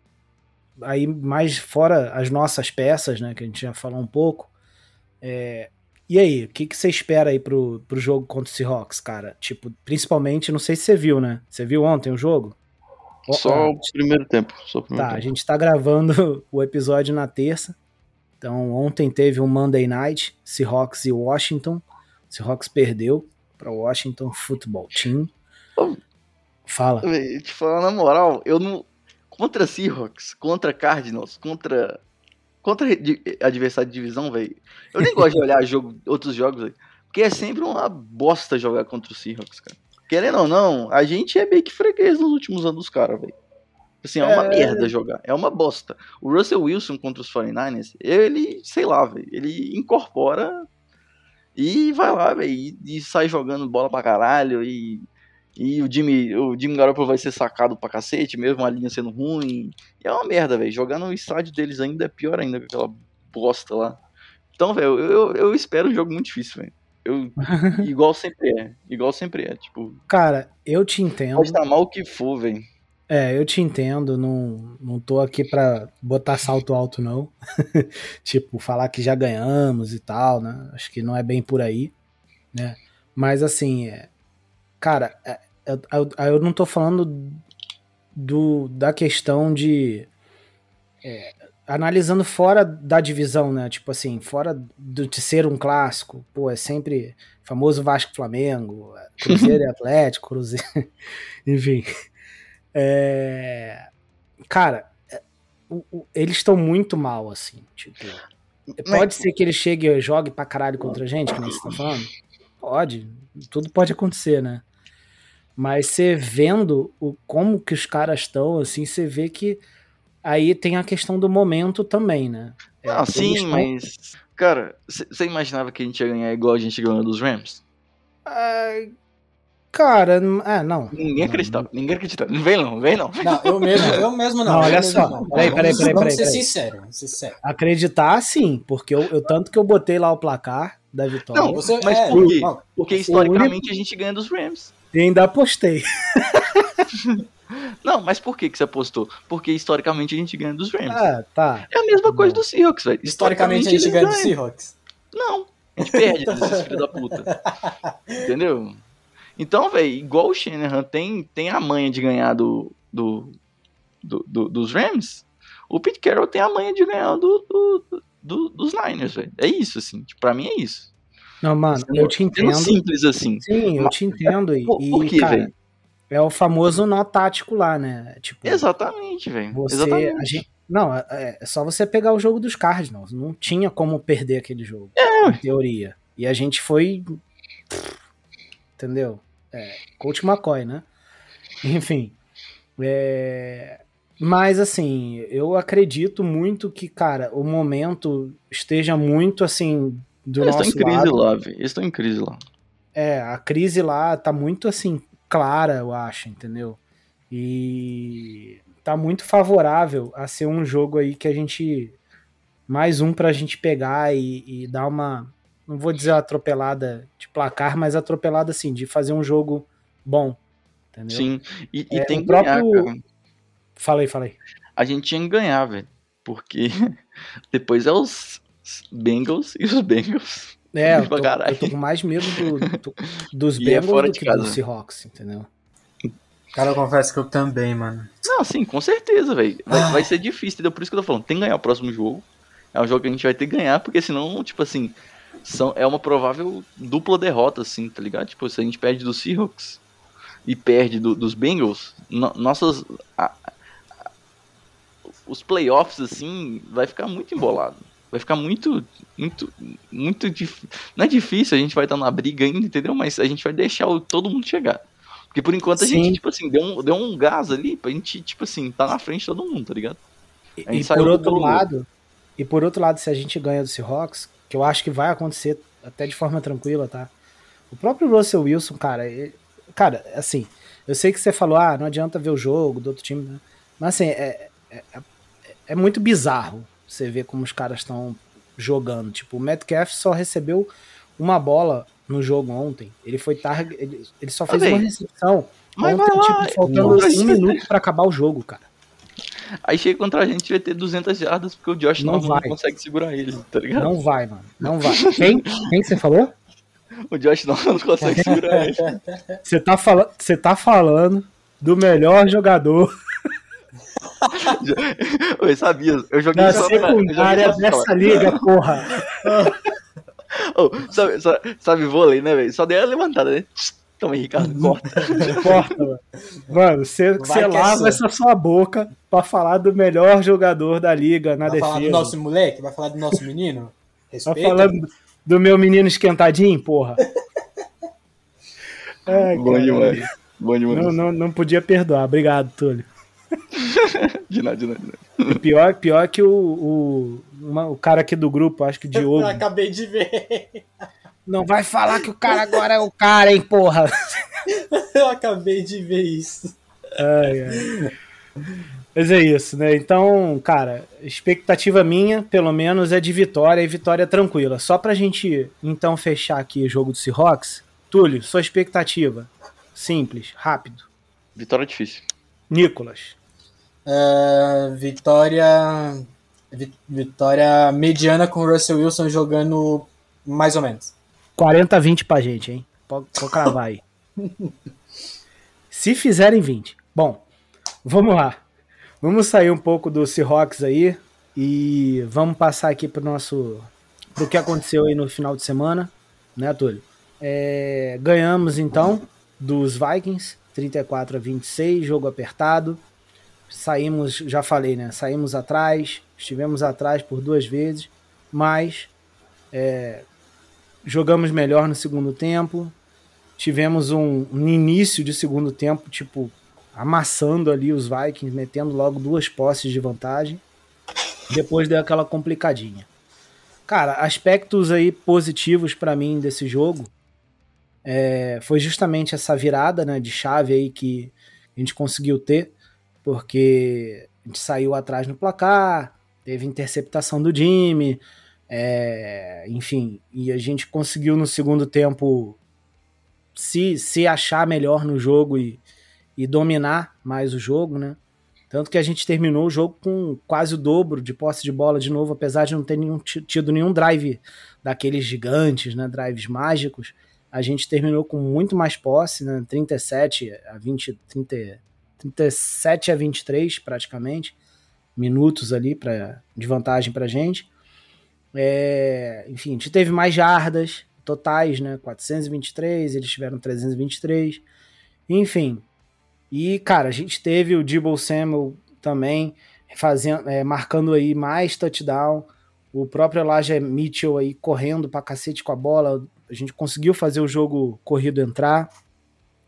aí mais fora as nossas peças, né, que a gente já falou um pouco. é, e aí, o que, que você espera aí pro, pro jogo contra o Seahawks, cara? Tipo, principalmente, não sei se você viu, né? Você viu ontem o jogo? Só o primeiro tempo. Só o primeiro Tá, a tempo. gente tá gravando (laughs) o episódio na terça. Então, ontem teve um Monday Night, Seahawks e Washington. Seahawks perdeu para Washington Football Team. Fala. Te falar na moral, eu não. Contra Seahawks, contra Cardinals, contra. Contra adversário de divisão, velho. Eu nem gosto de olhar (laughs) jogo, outros jogos, velho. Porque é sempre uma bosta jogar contra o Seahawks, cara. Querendo ou não, a gente é meio que freguês nos últimos anos dos caras, velho. Assim, é uma É. merda jogar. É uma bosta. O Russell Wilson contra os 49ers, ele, sei lá, velho. Ele incorpora e vai lá, velho. E, e sai jogando bola pra caralho. E, e o Jimmy, o Jimmy Garoppolo vai ser sacado pra cacete, mesmo a linha sendo ruim. E é uma merda, velho. Jogar no estádio deles ainda é pior ainda com aquela bosta lá. Então, velho, eu, eu, eu espero um jogo muito difícil, velho. Eu, (laughs) igual sempre é. Igual sempre é. Tipo, Cara, eu te entendo. pode estar mal o que for, velho. É, eu te entendo, não, não tô aqui pra botar salto alto, não. (laughs) tipo, falar que já ganhamos e tal, né? Acho que não é bem por aí, né? Mas assim, é, cara, é, eu, eu, eu não tô falando do, da questão de. é, analisando fora da divisão, né? Tipo assim, fora do, de ser um clássico, pô, é sempre famoso Vasco Flamengo, Cruzeiro e (laughs) Atlético, Cruzeiro. (laughs) Enfim. É, cara, é, o- o- eles estão muito mal, assim. Tipo, pode ser que ele chegue e jogue pra caralho contra a gente, nem você tá falando? Pode. Tudo pode acontecer, né? Mas você vendo o, como que os caras estão, assim, você vê que aí tem a questão do momento também, né? É, Ah, sim, tão- mas. Cara, você imaginava que a gente ia ganhar igual a gente ganhou dos Rams? Ai, cara, é, não. Ninguém acreditava, ninguém acreditava. Não vem não, vem não. Não, eu mesmo, (laughs) eu mesmo não. Não, olha mesmo só. não. Peraí, peraí, peraí, Vamos peraí, ser ser sinceros. Acreditar, sim, porque eu, eu- tanto que eu botei lá o placar da vitória. Não, Você, Mas é, por quê? Porque historicamente a gente ganha dos Rams. E ainda apostei. (laughs) Não, mas por que, que você apostou? Porque historicamente a gente ganha dos Rams. Ah, tá. É a mesma coisa do Seahawks, velho. historicamente a gente ganha do ganham. Seahawks. Não, a gente perde desses filhos da puta. (laughs) Entendeu? Então, velho, igual o Shanahan tem, tem a manha de ganhar do, do, do- do- dos Rams, o Pete Carroll tem a manha de ganhar do, do- do- dos Niners, velho. É isso, assim. Tipo, pra mim é isso. Não, mano, Sendo- eu te entendo. simples assim. Sim, eu te entendo. E, Por, por e, cara, velho? é o famoso nó tático lá, né? Tipo, Exatamente, velho. você. Exatamente. A gente, não, é, é só você pegar o jogo dos Cardinals. Não tinha como perder aquele jogo. É. Em teoria. E a gente foi. Entendeu? É, Coach McCoy, né? Enfim. É, mas assim, eu acredito muito que, cara, o momento esteja muito assim do Eles estão nosso em crise lado. lá, velho. Eles estão em crise lá. É, a crise lá tá muito assim clara, eu acho, entendeu? E tá muito favorável a ser um jogo aí que a gente mais um pra gente pegar e, e dar uma, não vou dizer atropelada de placar, mas atropelada assim, de fazer um jogo bom, entendeu? Sim. E, e É, tem que ganhar, próprio- cara. Falei, falei. A gente tinha que ganhar, velho. Porque (laughs) depois é os Bengals e os Bengals. É, eu (laughs) tô, eu tô com mais medo do- do- dos E é Bengals fora do de que casa. dos Seahawks, entendeu? Cara, eu confesso que eu também, mano. Não, sim, com certeza, velho. Vai, vai ser difícil, entendeu? Por isso que eu tô falando. Tem que ganhar o próximo jogo. É um jogo que a gente vai ter que ganhar, porque senão, tipo assim, são, é uma provável dupla derrota, assim, tá ligado? Tipo, se a gente perde dos Seahawks e perde do- dos Bengals, no- nossas. a- a- os playoffs, assim, vai ficar muito embolado. Vai ficar muito, muito, muito difícil. Não é difícil, a gente vai estar na briga ainda, entendeu? Mas a gente vai deixar o- todo mundo chegar. Porque por enquanto a Sim. gente, tipo assim, deu um, deu um gás ali pra gente, tipo assim, tá na frente de todo mundo, tá ligado? E, por outro lado, e por outro lado, se a gente ganha do Seahawks, que eu acho que vai acontecer até de forma tranquila, tá? O próprio Russell Wilson, cara, ele- cara, assim, eu sei que você falou, ah, não adianta ver o jogo do outro time, né? Mas assim, é, é, é- é muito bizarro você ver como os caras estão jogando. Tipo, o Metcalf só recebeu uma bola no jogo ontem. Ele foi tarde, ele, ele só fez véi, uma recepção. mas ontem, vai lá, tipo, faltando contra a um gente. minuto pra acabar o jogo, cara. Aí chega contra a gente vai ter 200 jardas porque o Josh Não não, consegue segurar ele, tá ligado? Não vai, mano. Não vai. Quem? Quem que você falou? O Josh não, não consegue segurar ele. (laughs) Você tá, fala... você tá falando do melhor jogador (laughs) Eu sabia, eu joguei da só pra- eu joguei secundária dessa falar. liga, porra. (laughs) Ô, sabe, sabe, sabe vôlei, né, velho? Só dei a levantada, né? Toma aí, Ricardo, corta. (laughs) Não importa, mano. Mano, você, Vai você é lava essa sua boca pra falar do melhor jogador da liga na Vai falar do defesa. nosso moleque? Vai falar do nosso menino? Tá Respeita. falando do meu menino esquentadinho, porra. Ai, Bom demais. Bom demais. Não, não, não podia perdoar. Obrigado, Túlio. De nada, de nada. de nada. Pior, pior que o, o, uma- o cara aqui do grupo, acho que o Diogo. Eu acabei de ver. Não vai falar que o cara agora é o cara, hein, porra. Eu acabei de ver isso. Ai, ai. Mas é isso, né? Então, cara, expectativa minha, pelo menos, é de vitória e vitória tranquila. Só pra gente, então, fechar aqui o jogo do Seahawks. Túlio, sua expectativa. Simples, rápido. Vitória difícil. Nicolas. É, vitória. vi- Vitória mediana com o Russell Wilson jogando mais ou menos. 40 a 20 pra gente, hein? Pode, pode cravar aí. (laughs) Se fizerem 20. Bom, vamos lá. Vamos sair um pouco do Seahawks aí e vamos passar aqui pro nosso. pro que aconteceu aí no final de semana, né, Túlio? É, ganhamos então dos Vikings, 34 a 26, jogo apertado. Saímos, já falei, né? Saímos atrás, estivemos atrás por duas vezes, mas jogamos melhor no segundo tempo. Tivemos um, um início de segundo tempo, tipo, amassando ali os Vikings, metendo logo duas posses de vantagem. Depois deu aquela complicadinha. Cara, aspectos aí positivos pra mim desse jogo é, foi justamente essa virada né, de chave aí que a gente conseguiu ter, porque a gente saiu atrás no placar, teve interceptação do Jimmy, é, enfim, e a gente conseguiu no segundo tempo se, se achar melhor no jogo e, e dominar mais o jogo, né? Tanto que a gente terminou o jogo com quase o dobro de posse de bola de novo, apesar de não ter nenhum, tido nenhum drive daqueles gigantes, né? Drives mágicos. A gente terminou com muito mais posse, né? 37 a 20, 30, 37 a 23 praticamente minutos ali pra, de vantagem pra gente. É, enfim, a gente teve mais jardas totais, né? 423, eles tiveram 323. Enfim, E, cara, a gente teve o Debo Samuel também fazendo, é, marcando aí mais touchdown. O próprio Elijah Mitchell aí correndo pra cacete com a bola. A gente conseguiu fazer o jogo corrido entrar,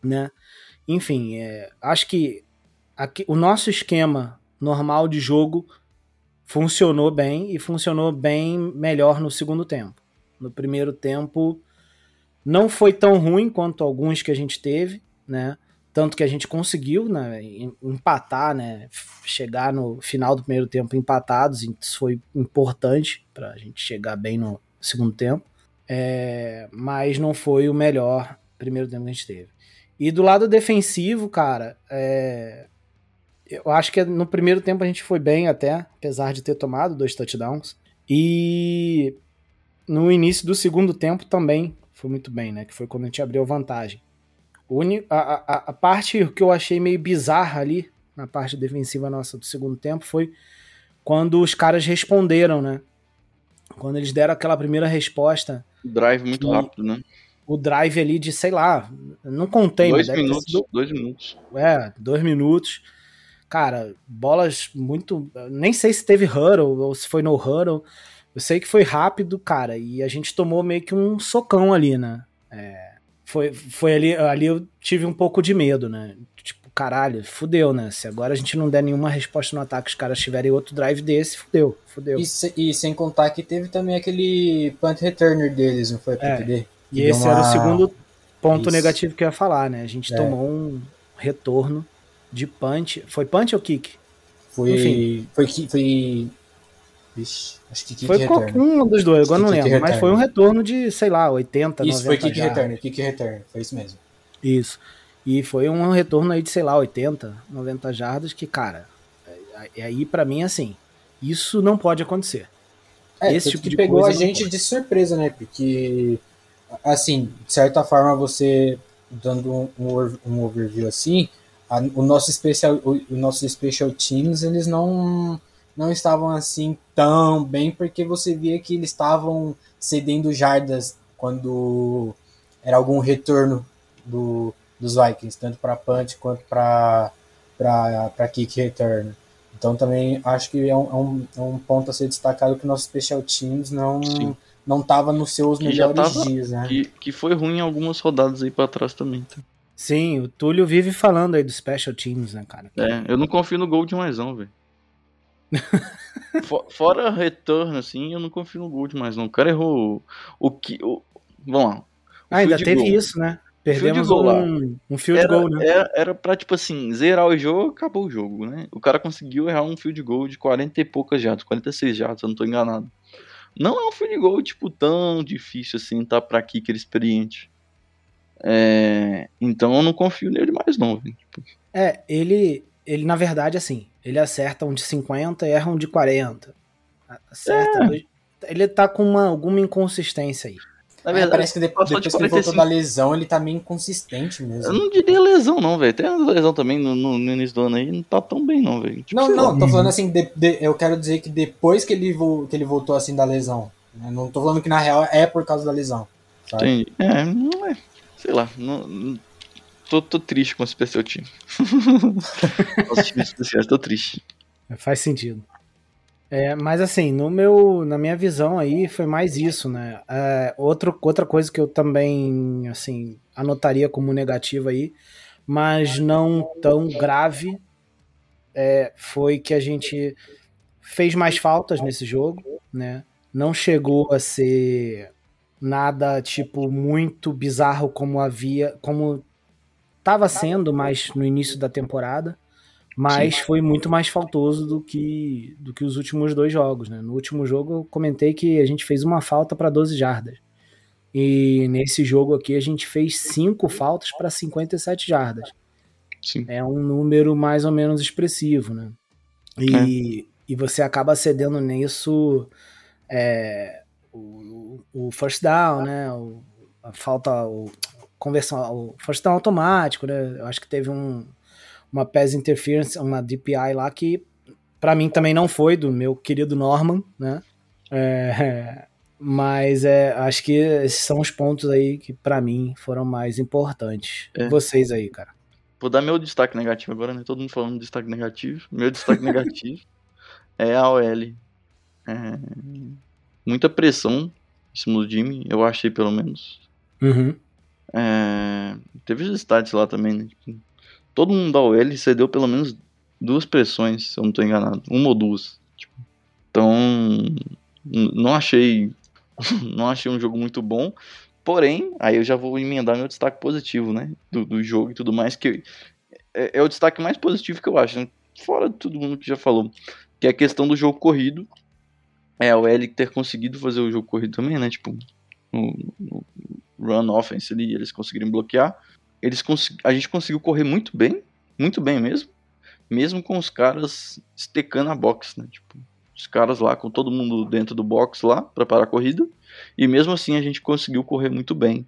né? Enfim, é, acho que aqui, o nosso esquema normal de jogo funcionou bem e funcionou bem melhor no segundo tempo. No primeiro tempo não foi tão ruim quanto alguns que a gente teve, né? Tanto que a gente conseguiu né, empatar, né, chegar no final do primeiro tempo empatados, isso foi importante para a gente chegar bem no segundo tempo. É, mas não foi o melhor primeiro tempo que a gente teve. E do lado defensivo, cara, é, eu acho que no primeiro tempo a gente foi bem até, apesar de ter tomado dois touchdowns. E no início do segundo tempo também foi muito bem, né? Que foi quando a gente abriu vantagem. A, a, a, parte que eu achei meio bizarra ali, na parte defensiva nossa do segundo tempo, foi quando os caras responderam, né? Quando eles deram aquela primeira resposta. Drive muito que, rápido, né? O drive ali de, sei lá, não contei. Dois minutos, sido, dois minutos. É, dois minutos. Cara, bolas muito. Nem sei se teve huddle ou se foi no huddle. Eu sei que foi rápido, cara, e a gente tomou meio que um socão ali, né? É, foi, foi ali, ali eu tive um pouco de medo, né? Tipo, caralho, fudeu, né? Se agora a gente não der nenhuma resposta no ataque, os caras tiverem outro drive desse, fudeu, fudeu. E, se, e sem contar que teve também aquele punt returner deles, não foi, PTD? É, e esse uma... era o segundo ponto Isso. negativo que eu ia falar, né? A gente é. tomou um retorno de punch. Foi punch ou kick? Foi. Enfim. Foi, foi Vixe, acho que kick Foi return. um dos dois, agora não lembro. Return. Mas foi um retorno de, sei lá, 80, Isso, foi kick jardas. return, kick return, foi isso mesmo. Isso. E foi um retorno aí de, sei lá, 80, 90 jardas, que, cara, é, aí para mim, assim, isso não pode acontecer. É, Esse tipo que pegou a gente de surpresa, né? Porque, assim, de certa forma, você dando um, um overview assim, a, o nosso especial, o, o nosso special teams, eles não não estavam assim tão bem, porque você via que eles estavam cedendo jardas quando era algum retorno do, dos Vikings, tanto para punch quanto para kick return. Então também acho que é um, é um, é um, ponto a ser destacado que nosso special teams não Sim. Não estava nos seus que melhores tava, dias, né? Que, que foi ruim em algumas rodadas aí para trás também. Tá? Sim, o Túlio vive falando aí do special teams, né, cara? É, eu não confio no gol mais não, velho. (laughs) Fora retorno, assim, eu não confio no Gold mais, não. O cara errou o que. O... Vamos lá. Ah, ainda teve goal. isso, né? Perdemos field um, um field era, goal, né? Era, era pra, tipo assim, zerar o jogo, acabou o jogo, né? O cara conseguiu errar um field goal de 40 e poucas jardas, 46 jardas, eu não tô enganado. Não é um field goal, tipo, tão difícil assim, tá pra kicker experiente. É, então eu não confio nele mais, não. Tipo. É, ele, ele, na verdade, assim, ele acerta um de 50 e erra um de 40. Acerta. É. Dois... Ele tá com uma, alguma inconsistência aí. Na verdade, é, parece que depois, depois de que ele voltou da lesão, ele tá meio inconsistente mesmo. Eu não diria lesão, não, velho. Tem uma lesão também no, no, no, início do ano aí, não tá tão bem, não, velho. Tipo, não, não, tô falando assim, de, de, eu quero dizer que depois que ele, vo, que ele voltou assim da lesão. Né? Não tô falando que na real é por causa da lesão. Sabe? Entendi. É, não é. Sei lá, não, tô, tô triste com esse especial time. (laughs) Nosso time especial, tô triste. Faz sentido. É, mas assim, no meu, na minha visão aí foi mais isso, né? É, outro, outra coisa que eu também assim anotaria como negativa aí, mas não tão grave, é, foi que a gente fez mais faltas nesse jogo, né? Não chegou a ser nada tipo muito bizarro como havia, como estava sendo mais no início da temporada, mas Sim. foi muito mais faltoso do que, do que os últimos dois jogos. Né? No último jogo eu comentei que a gente fez uma falta para 12 jardas. E nesse jogo aqui a gente fez cinco faltas para 57 jardas. Sim. É um número mais ou menos expressivo, né? E, é. e você acaba cedendo nisso é, o, o first down, né? O, a falta, o, conversão, o first down automático, né? Eu acho que teve um, uma pass interference, uma DPI lá que para mim também não foi do meu querido Norman, né? É, (laughs) mas é, acho que esses são os pontos aí que para mim foram mais importantes. É. Vocês aí, cara. vou dar meu destaque negativo agora, né? Todo mundo falando de destaque negativo. Meu destaque (laughs) negativo é a OL. É, muita pressão em cima do Jimmy, eu achei pelo menos. Uhum. É, teve os stats lá também, né? Tipo, todo mundo da OL cedeu pelo menos duas pressões, se eu não estou enganado. Uma ou duas. Tipo, então, não achei. (laughs) Não achei um jogo muito bom. Porém, aí eu já vou emendar meu destaque positivo, né? Do, do jogo e tudo mais, que é, é, o destaque mais positivo que eu acho, né? fora de todo mundo que já falou, que é a questão do jogo corrido. É, o L ter conseguido fazer o jogo corrido também, né? Tipo, no, no run offense ali, eles conseguiram bloquear. Eles a gente conseguiu correr muito bem, muito bem mesmo, mesmo com os caras estecando a box, né? Tipo, os caras lá com todo mundo dentro do box lá para parar a corrida. E mesmo assim a gente conseguiu correr muito bem.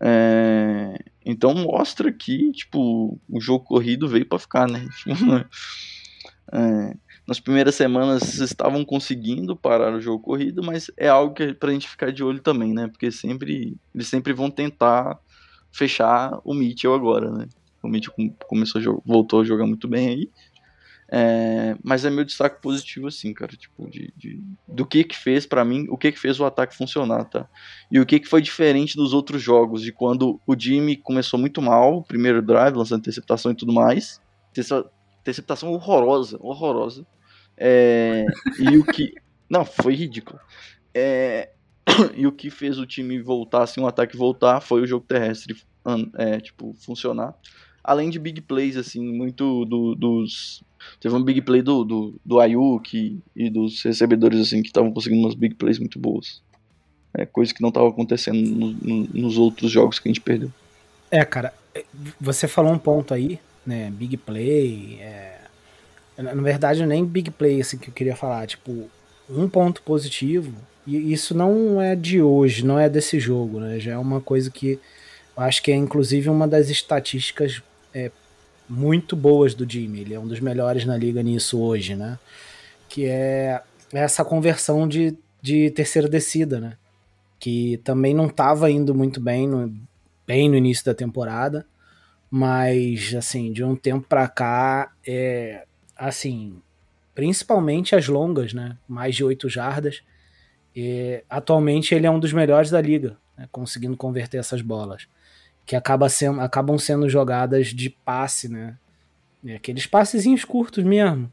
É, então mostra que tipo o jogo corrido veio para ficar, né? (laughs) é, nas primeiras semanas estavam conseguindo parar o jogo corrido, mas é algo que é pra gente ficar de olho também, né? Porque sempre eles sempre vão tentar fechar o Mitchell agora, né? O Mitchell começou a voltou a jogar muito bem aí. É, mas é meu destaque positivo assim, cara, tipo, de, de do que que fez para mim, o que que fez o ataque funcionar, tá? E o que que foi diferente dos outros jogos, de quando o Jimmy começou muito mal, primeiro drive, lançando interceptação e tudo mais, interceptação horrorosa, horrorosa, é, e o que, (laughs) não, foi ridículo, é, (coughs) e o que fez o time voltar, assim, o ataque voltar, foi o jogo terrestre, é, tipo, funcionar, além de big plays, assim, muito do, dos Teve um big play do, do, do Ayuk e dos recebedores assim que estavam conseguindo umas big plays muito boas. É coisa que não estava acontecendo no, no, nos outros jogos que a gente perdeu. É, cara, é, você falou um ponto aí, né? Big play. É... Na verdade, nem big play assim que eu queria falar. Tipo, um ponto positivo. E isso não é de hoje, não é desse jogo, né? Já é uma coisa que eu acho que é inclusive uma das estatísticas é, muito boas do Jimmy. Ele é um dos melhores na liga nisso hoje, né? Que é essa conversão de, de terceira descida, né? Que também não estava indo muito bem no, bem no início da temporada, mas assim, de um tempo para cá, é assim, principalmente as longas, né? Mais de oito jardas. E, atualmente ele é um dos melhores da liga, né? conseguindo converter essas bolas que acaba sendo, acabam sendo jogadas de passe, né? É, aqueles passezinhos curtos mesmo.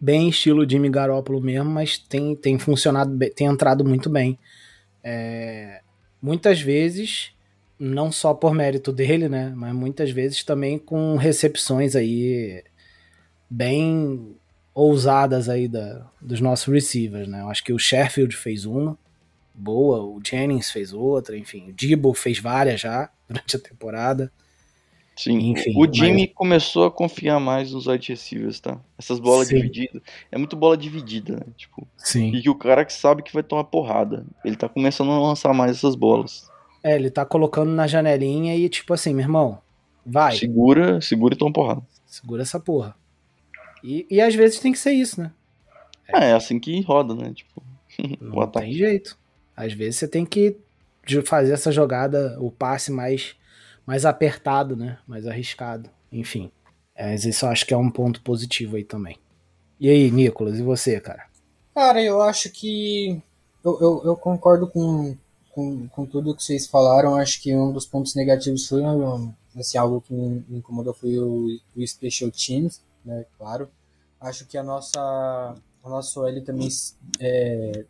Bem estilo Jimmy Garoppolo mesmo, mas tem, tem funcionado, tem entrado muito bem. É, muitas vezes, não só por mérito dele, né? Mas muitas vezes também com recepções aí bem ousadas aí da, dos nossos receivers, né? Eu acho que o Sheffield fez uma boa, o Jennings fez outra, enfim, o Debo fez várias já (laughs) durante a temporada. Sim, Enfim, o Jimmy mas... começou a confiar mais nos wide receivers, tá? Essas bolas Sim. divididas. É muito bola dividida, né? Tipo, Sim. E que o cara que sabe que vai tomar porrada. Ele tá começando a lançar mais essas bolas. É, ele tá colocando na janelinha e tipo assim, meu irmão, vai. Segura, segura e toma porrada. Segura essa porra. E, e às vezes tem que ser isso, né? É, é assim que roda, né? Tipo, (laughs) não tem jeito. Às vezes você tem que fazer essa jogada, o passe mais, mais apertado, né? Mais arriscado. Enfim. Mas isso eu acho que é um ponto positivo aí também. E aí, Nicolas, e você, cara? Cara, eu acho que. Eu, eu, eu concordo com, com, com tudo que vocês falaram. Acho que um dos pontos negativos foi assim, algo que me incomodou foi o, o Special Teams, né? Claro. Acho que a nossa, o nosso L também é,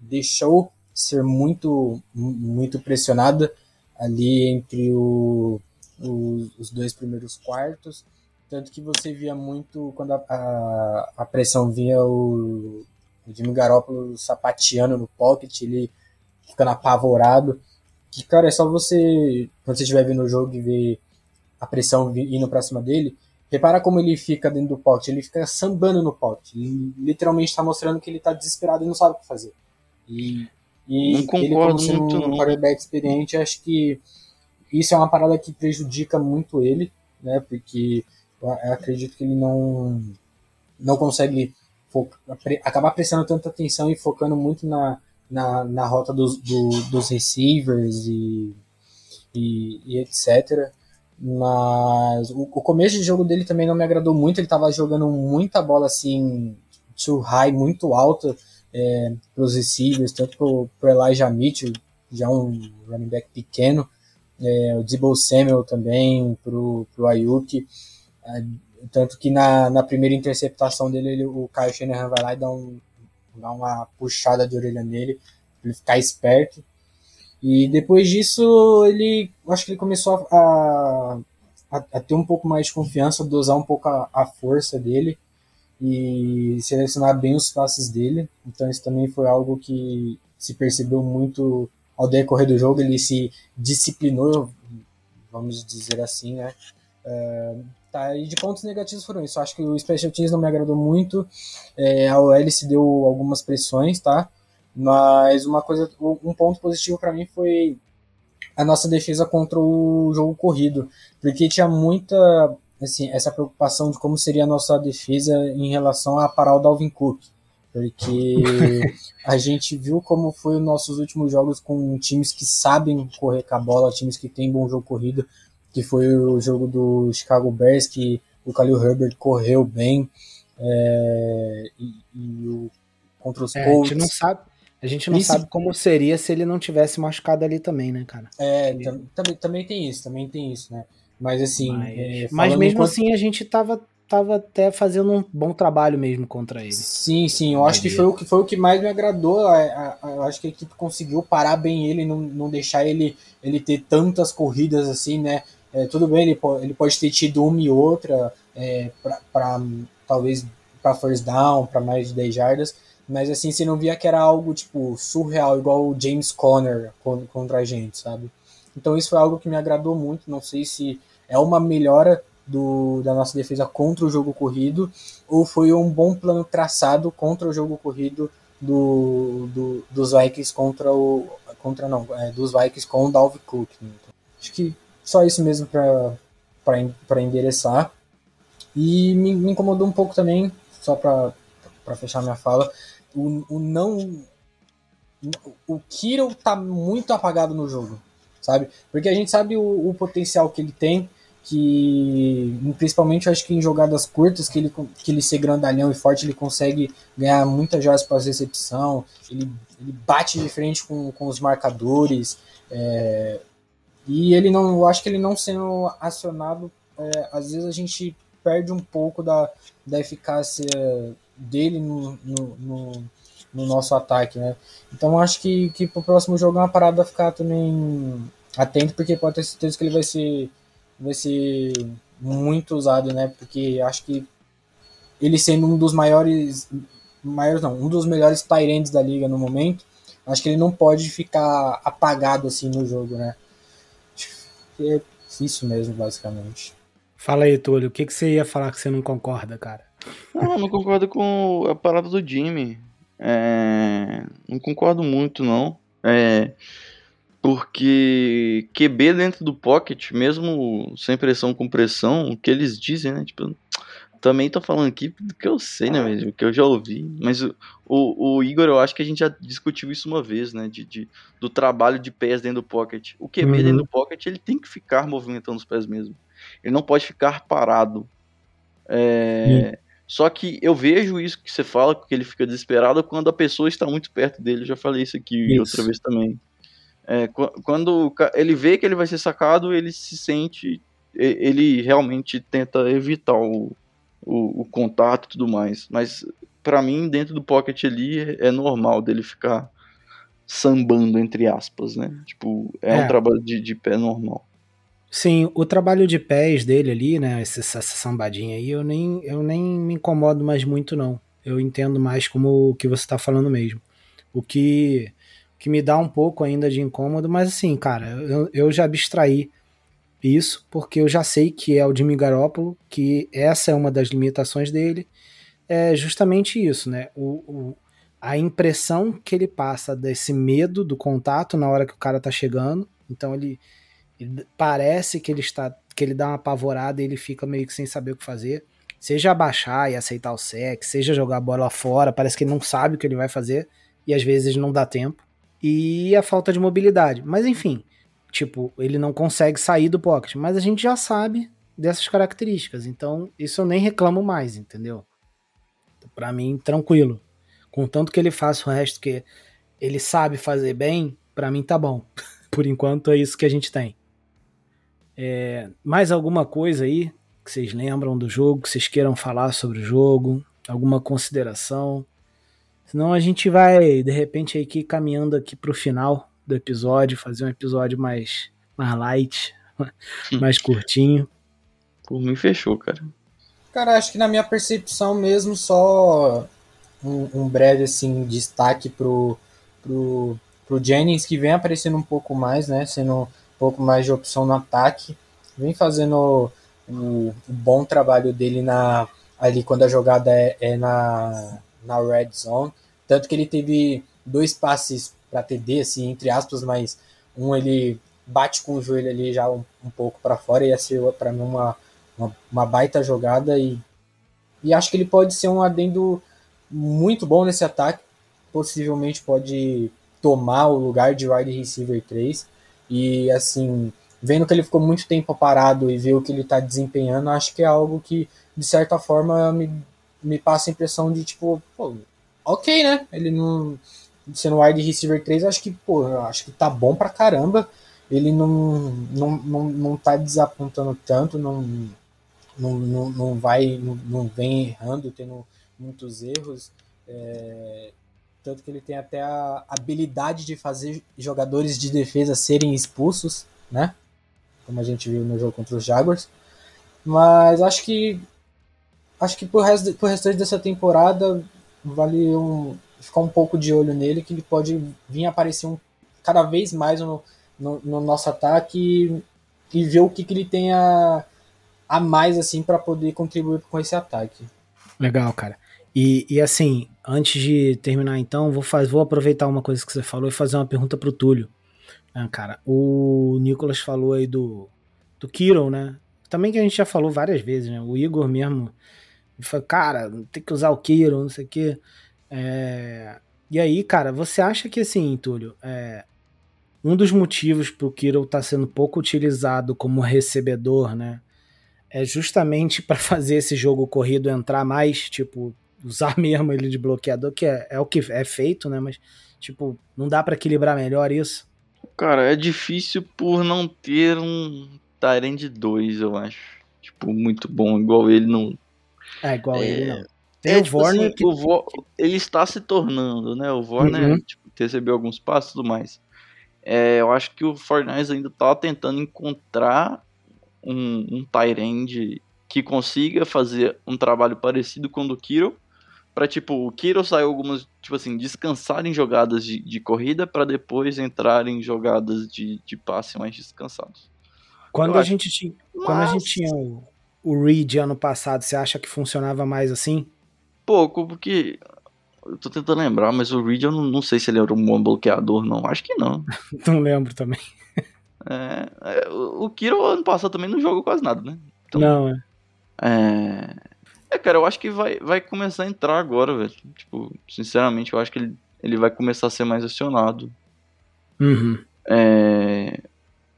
deixou ser muito, muito pressionada ali entre o, o, os dois primeiros quartos. Tanto que você via muito quando a, a, a pressão vinha o, o Jimmy Garoppolo sapateando no pocket, ele ficando apavorado. Que, cara, é só você, quando você estiver vendo o jogo e ver a pressão indo pra cima dele, repara como ele fica dentro do pocket, ele fica sambando no pocket. Ele literalmente está mostrando que ele está desesperado e não sabe o que fazer. E e não ele, como muito, um quarterback experiente, acho que isso é uma parada que prejudica muito ele, né? Porque eu acredito que ele não, não consegue acabar prestando tanta atenção e focando muito na, na, na rota dos, do, dos receivers e, e, e etc. Mas o, o, começo de jogo dele também não me agradou muito. Ele estava jogando muita bola assim, too high, muito alta é, para os receivers, tanto para o Elijah Mitchell, já um running back pequeno, é, o Debo Samuel também, para o Ayuk. É, tanto que na, na primeira interceptação dele, ele, o Kyle Shanahan vai lá e dá, um, dá uma puxada de orelha nele, para ele ficar esperto. E depois disso, ele acho que ele começou a, a, a ter um pouco mais de confiança, dosar um pouco a, a, força dele e selecionar bem os passes dele. Então isso também foi algo que se percebeu muito ao decorrer do jogo. Ele se disciplinou, vamos dizer assim, né? Uh, tá, e de pontos negativos foram isso. Acho que o Special Teams não me agradou muito. É, a OL se deu algumas pressões, tá? Mas uma coisa, um ponto positivo para mim foi a nossa defesa contra o jogo corrido, porque tinha muita assim, essa preocupação de como seria a nossa defesa em relação a parar o Dalvin Cook, porque (laughs) a gente viu como foi os nossos últimos jogos com times que sabem correr com a bola, times que têm bom jogo corrido, que foi o jogo do Chicago Bears, que o Khalil Herbert correu bem, é, e, e o, contra os é, Colts. A gente não sabe, a gente não sabe como seria se ele não tivesse machucado ali também, né, cara? É, também, também tem isso, também tem isso, né? Mas assim. Mas, é, mas mesmo enquanto... assim a gente tava, tava até fazendo um bom trabalho mesmo contra ele. Sim, sim. Eu acho que foi o que foi o que mais me agradou. Eu acho que a equipe conseguiu parar bem ele, não, não deixar ele, ele ter tantas corridas assim, né? É, tudo bem, ele, ele pode ter tido uma e outra é, para talvez para first down, para mais de 10 jardas mas assim, você não via que era algo, tipo, surreal, igual o James Conner contra a gente, sabe? Então isso foi algo que me agradou muito. Não sei se é uma melhora do, da nossa defesa contra o jogo corrido ou foi um bom plano traçado contra o jogo corrido do, do dos Vikings contra o contra não é, dos Vikings com o Dalvin Cook. Né? Então, acho que só isso mesmo para endereçar. E me, me incomodou um pouco também, só para fechar minha fala, o, o não. O Kiro tá muito apagado no jogo, sabe? Porque a gente sabe o, o potencial que ele tem, que principalmente acho que em jogadas curtas, que ele, que ele ser grandalhão e forte, ele consegue ganhar muitas jogadas para recepção, ele, ele bate de frente com, com os marcadores, é, e ele não, eu acho que ele não sendo acionado, é, às vezes a gente perde um pouco da, da eficácia dele no, no, no, no nosso ataque, né? Então acho que, que pro próximo jogo é uma parada ficar também atento, porque pode ter certeza que ele vai ser, vai ser muito usado, né? Porque acho que ele sendo um dos maiores, maiores não, um dos melhores Tyrands da liga no momento, acho que ele não pode ficar apagado assim no jogo, né? É isso mesmo, basicamente. Fala aí, Túlio, o que, que você ia falar que você não concorda, cara? Não, não concordo com a parada do Jimmy. É, não concordo muito, não. É, porque QB dentro do pocket, mesmo sem pressão com pressão, o que eles dizem, né? Tipo, também tô falando aqui do que eu sei, né, mesmo? Que eu já ouvi. Mas o, o, o, Igor, eu acho que a gente já discutiu isso uma vez, né? De, de do trabalho de pés dentro do pocket. O QB uhum. dentro do pocket, ele tem que ficar movimentando os pés mesmo. Ele não pode ficar parado. É, só que eu vejo isso que você fala, que ele fica desesperado quando a pessoa está muito perto dele. Eu já falei isso aqui isso. outra vez também. É, quando ele vê que ele vai ser sacado, ele se sente. Ele realmente tenta evitar o, o, o contato e tudo mais. Mas para mim, dentro do pocket ali, é normal dele ficar sambando, entre aspas, né? Tipo, é, é. um trabalho de, de pé normal. Sim, o trabalho de pés dele ali, né, essa, essa sambadinha aí, eu nem, eu nem me incomodo mais muito, não. Eu entendo mais como o que você tá falando mesmo. O que, que me dá um pouco ainda de incômodo, mas assim, cara, eu, eu já abstraí isso, porque eu já sei que é o Jimmy Garoppolo, que essa é uma das limitações dele, é justamente isso, né, o, o a impressão que ele passa desse medo do contato na hora que o cara tá chegando, então ele parece que ele está que ele dá uma apavorada e ele fica meio que sem saber o que fazer. Seja abaixar e aceitar o sec, seja jogar a bola fora, parece que ele não sabe o que ele vai fazer e às vezes não dá tempo. E a falta de mobilidade. Mas enfim, tipo, ele não consegue sair do pocket, mas a gente já sabe dessas características, então isso eu nem reclamo mais, entendeu? Para mim, tranquilo. Contanto que ele faça o resto que ele sabe fazer bem, para mim tá bom. (laughs) Por enquanto é isso que a gente tem. É, mais alguma coisa aí que vocês lembram do jogo, que vocês queiram falar sobre o jogo? Alguma consideração? Senão a gente vai, de repente, aqui caminhando aqui pro final do episódio, fazer um episódio mais, mais light, (laughs) mais curtinho. Por mim, fechou, cara. Cara, acho que na minha percepção mesmo, só um, um breve assim, destaque pro, pro, pro Jennings, que vem aparecendo um pouco mais, né? Sendo pouco mais de opção no ataque. Vem fazendo o, o bom trabalho dele na, ali quando a jogada é, é na, na red zone. Tanto que ele teve dois passes para TD, assim, entre aspas, mas um ele bate com o joelho ali já um, um pouco para fora, ia ser para mim uma, uma, uma, baita jogada e, e acho que ele pode ser um adendo muito bom nesse ataque, possivelmente pode tomar o lugar de wide receiver 3 e assim, vendo que ele ficou muito tempo parado e ver o que ele está desempenhando, acho que é algo que de certa forma me, me passa a impressão de tipo, pô, ok, né? Ele não sendo wide receiver 3, acho que, pô, acho que tá bom pra caramba. Ele não, não, não, não tá desapontando tanto, não, não, não, não vai, não, não vem errando, tendo muitos erros. É, tanto que ele tem até a habilidade de fazer jogadores de defesa serem expulsos, né? Como a gente viu no jogo contra os Jaguars. Mas acho que acho que pro, resto, pro restante dessa temporada vale um, ficar um pouco de olho nele, que ele pode vir aparecer um, cada vez mais no, no, no nosso ataque e, e, ver o que, que ele tem a, a mais assim para poder contribuir com esse ataque. Legal, cara. E, e assim, antes de terminar então, vou, faz, vou aproveitar uma coisa que você falou e fazer uma pergunta pro Túlio. Ah, cara, o Nicolas falou aí do, do Kiro, né? Também que a gente já falou várias vezes, né? O Igor mesmo falou, cara, tem que usar o Kiro, não sei o quê. É... E aí, cara, você acha que assim, Túlio, é... um dos motivos pro Kiro tá sendo pouco utilizado como recebedor, né? É justamente para (laughs) fazer esse jogo corrido entrar mais, tipo, usar (laughs) mesmo ele de bloqueador, que é, é o que é feito, né? Mas, tipo, não dá para equilibrar melhor isso? Cara, é difícil por não ter um Tyrande 2, eu acho. Tipo, muito bom, igual ele não. É, igual é... ele não. Tem é, o tipo Warner assim, que... o Vo... ele está se tornando, né? O Warner uhum. tipo, recebeu alguns passos e tudo mais. É, eu acho que o Fortnite ainda está tentando encontrar um, um Tyrande que consiga fazer um trabalho parecido com o do Kiro. Pra, tipo, o Kiro sair algumas, tipo assim, descansar em jogadas de, de corrida para depois entrar em jogadas de, de passe mais descansados. Quando a gente tinha, quando a gente tinha o, o Reed ano passado, você acha que funcionava mais assim? pouco, porque. Eu tô tentando lembrar, mas o Reed eu não, não sei se ele era um bom bloqueador, não. Acho que não. (laughs) não lembro também. É, é, o Kiro ano passado também não jogou quase nada, né? Então, não, é. é. Cara, eu acho que vai, vai começar a entrar agora, velho. Tipo, sinceramente, eu acho que ele, ele vai começar a ser mais acionado. Uhum. É.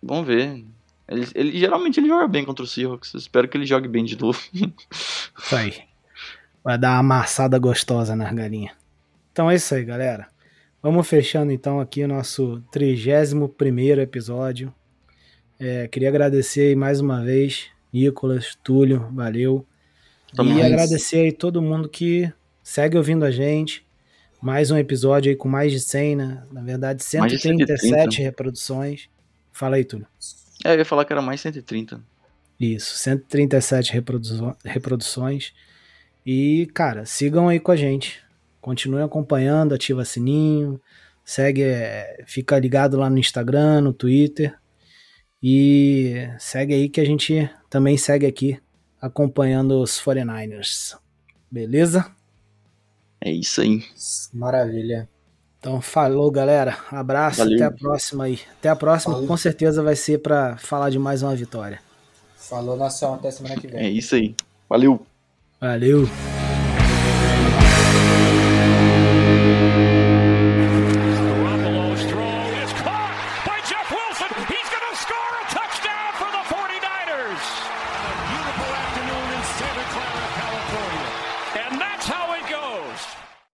Vamos ver. Ele, ele, geralmente ele joga bem contra o Seahawks. Espero que ele jogue bem de novo. (laughs) Isso aí. Vai dar uma amassada gostosa nas galinhas. Então é isso aí, galera. Vamos fechando então aqui o nosso 31 episódio. É, queria agradecer mais uma vez, Nicolas, Túlio, valeu. Tamo e mais. agradecer aí todo mundo que segue ouvindo a gente. Mais um episódio aí com mais de 100, né? Na verdade, 137 reproduções. Fala aí, Túlio. É, eu ia falar que era mais 130. Isso, 137 reprodu reproduções. E, cara, sigam aí com a gente. Continuem acompanhando, ativa sininho, segue, é, fica ligado lá no Instagram, no Twitter. E segue aí que a gente também segue aqui acompanhando os 49ers. Beleza? É isso aí. Maravilha. Então, falou, galera. Abraço, Valeu. até a próxima aí. Até a próxima, falou. com certeza vai ser para falar de mais uma vitória. Falou, nação, até semana que vem. É isso aí. Valeu. Valeu!